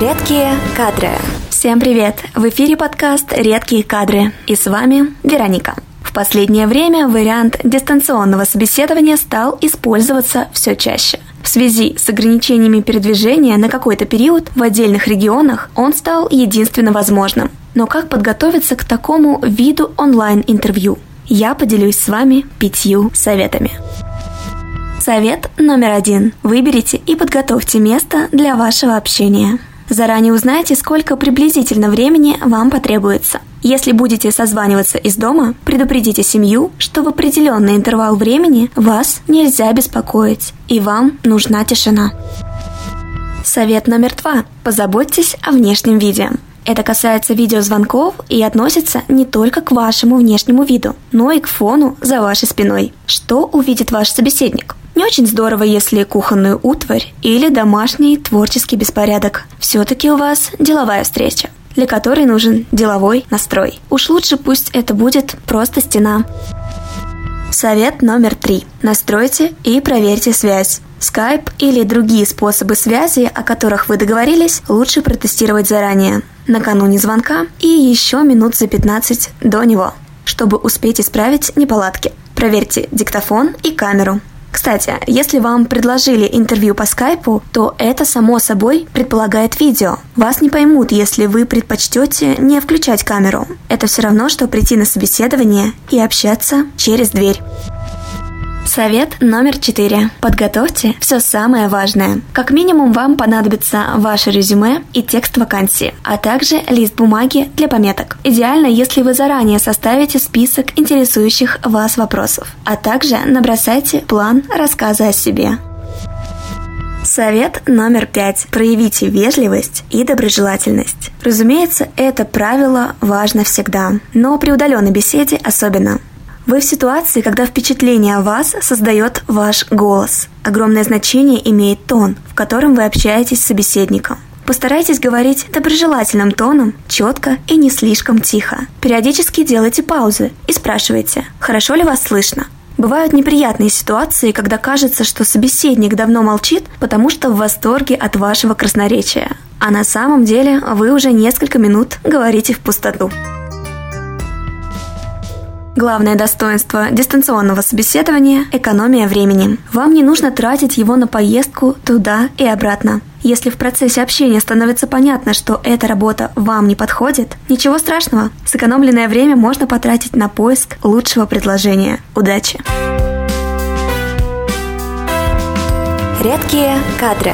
Редкие кадры. Всем привет! В эфире подкаст «Редкие кадры» и с вами Вероника. В последнее время вариант дистанционного собеседования стал использоваться все чаще. В связи с ограничениями передвижения на какой-то период в отдельных регионах он стал единственно возможным. Но как подготовиться к такому виду онлайн-интервью? Я поделюсь с вами пятью советами. Совет номер один. Выберите и подготовьте место для вашего общения. Заранее узнайте, сколько приблизительно времени вам потребуется. Если будете созваниваться из дома, предупредите семью, что в определенный интервал времени вас нельзя беспокоить, и вам нужна тишина. Совет номер два. Позаботьтесь о внешнем виде. Это касается видеозвонков и относится не только к вашему внешнему виду, но и к фону за вашей спиной. Что увидит ваш собеседник? Не очень здорово, если кухонную утварь или домашний творческий беспорядок. Все-таки у вас деловая встреча для которой нужен деловой настрой. Уж лучше пусть это будет просто стена. Совет номер три. Настройте и проверьте связь. Skype или другие способы связи, о которых вы договорились, лучше протестировать заранее, накануне звонка и еще минут за 15 до него, чтобы успеть исправить неполадки. Проверьте диктофон и камеру. Кстати, если вам предложили интервью по скайпу, то это само собой предполагает видео. Вас не поймут, если вы предпочтете не включать камеру. Это все равно, что прийти на собеседование и общаться через дверь. Совет номер четыре. Подготовьте все самое важное. Как минимум вам понадобится ваше резюме и текст вакансии, а также лист бумаги для пометок. Идеально, если вы заранее составите список интересующих вас вопросов, а также набросайте план рассказа о себе. Совет номер пять. Проявите вежливость и доброжелательность. Разумеется, это правило важно всегда, но при удаленной беседе особенно. Вы в ситуации, когда впечатление о вас создает ваш голос. Огромное значение имеет тон, в котором вы общаетесь с собеседником. Постарайтесь говорить доброжелательным тоном, четко и не слишком тихо. Периодически делайте паузы и спрашивайте, хорошо ли вас слышно. Бывают неприятные ситуации, когда кажется, что собеседник давно молчит, потому что в восторге от вашего красноречия. А на самом деле вы уже несколько минут говорите в пустоту. Главное достоинство дистанционного собеседования – экономия времени. Вам не нужно тратить его на поездку туда и обратно. Если в процессе общения становится понятно, что эта работа вам не подходит, ничего страшного. Сэкономленное время можно потратить на поиск лучшего предложения. Удачи! Редкие кадры.